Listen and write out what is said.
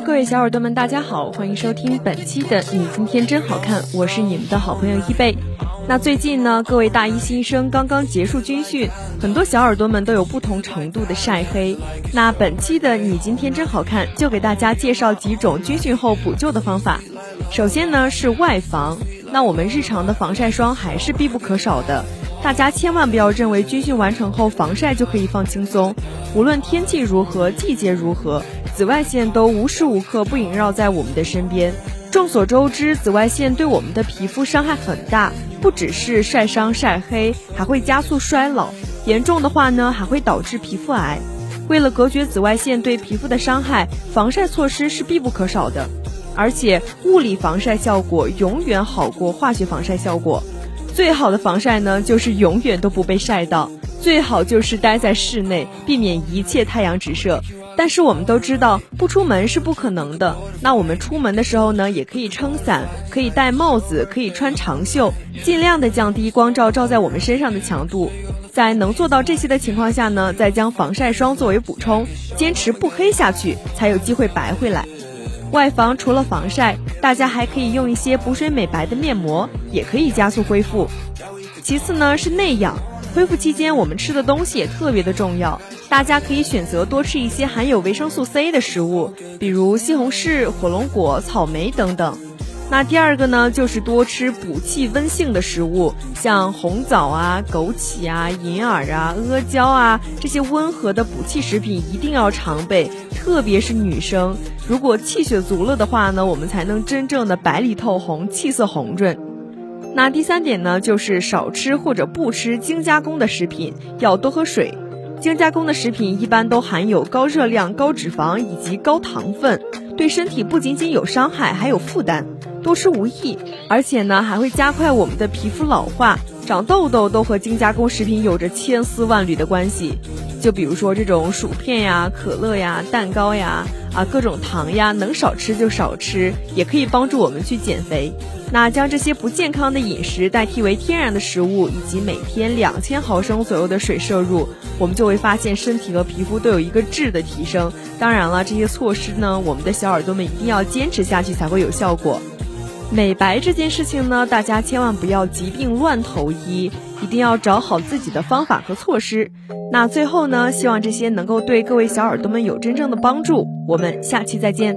各位小耳朵们，大家好，欢迎收听本期的《你今天真好看》，我是你们的好朋友一贝。那最近呢，各位大一新生刚刚结束军训，很多小耳朵们都有不同程度的晒黑。那本期的《你今天真好看》就给大家介绍几种军训后补救的方法。首先呢是外防，那我们日常的防晒霜还是必不可少的。大家千万不要认为军训完成后防晒就可以放轻松，无论天气如何，季节如何，紫外线都无时无刻不萦绕在我们的身边。众所周知，紫外线对我们的皮肤伤害很大，不只是晒伤晒黑，还会加速衰老，严重的话呢，还会导致皮肤癌。为了隔绝紫外线对皮肤的伤害，防晒措施是必不可少的，而且物理防晒效果永远好过化学防晒效果。最好的防晒呢，就是永远都不被晒到，最好就是待在室内，避免一切太阳直射。但是我们都知道，不出门是不可能的。那我们出门的时候呢，也可以撑伞，可以戴帽子，可以穿长袖，尽量的降低光照照在我们身上的强度。在能做到这些的情况下呢，再将防晒霜作为补充，坚持不黑下去，才有机会白回来。外防除了防晒，大家还可以用一些补水美白的面膜，也可以加速恢复。其次呢是内养，恢复期间我们吃的东西也特别的重要，大家可以选择多吃一些含有维生素 C 的食物，比如西红柿、火龙果、草莓等等。那第二个呢，就是多吃补气温性的食物，像红枣啊、枸杞啊、银耳啊、阿胶啊这些温和的补气食品一定要常备，特别是女生，如果气血足了的话呢，我们才能真正的白里透红，气色红润。那第三点呢，就是少吃或者不吃精加工的食品，要多喝水。精加工的食品一般都含有高热量、高脂肪以及高糖分，对身体不仅仅有伤害，还有负担。多吃无益，而且呢还会加快我们的皮肤老化、长痘痘，都和精加工食品有着千丝万缕的关系。就比如说这种薯片呀、可乐呀、蛋糕呀，啊各种糖呀，能少吃就少吃，也可以帮助我们去减肥。那将这些不健康的饮食代替为天然的食物，以及每天两千毫升左右的水摄入，我们就会发现身体和皮肤都有一个质的提升。当然了，这些措施呢，我们的小耳朵们一定要坚持下去才会有效果。美白这件事情呢，大家千万不要疾病乱投医，一定要找好自己的方法和措施。那最后呢，希望这些能够对各位小耳朵们有真正的帮助。我们下期再见。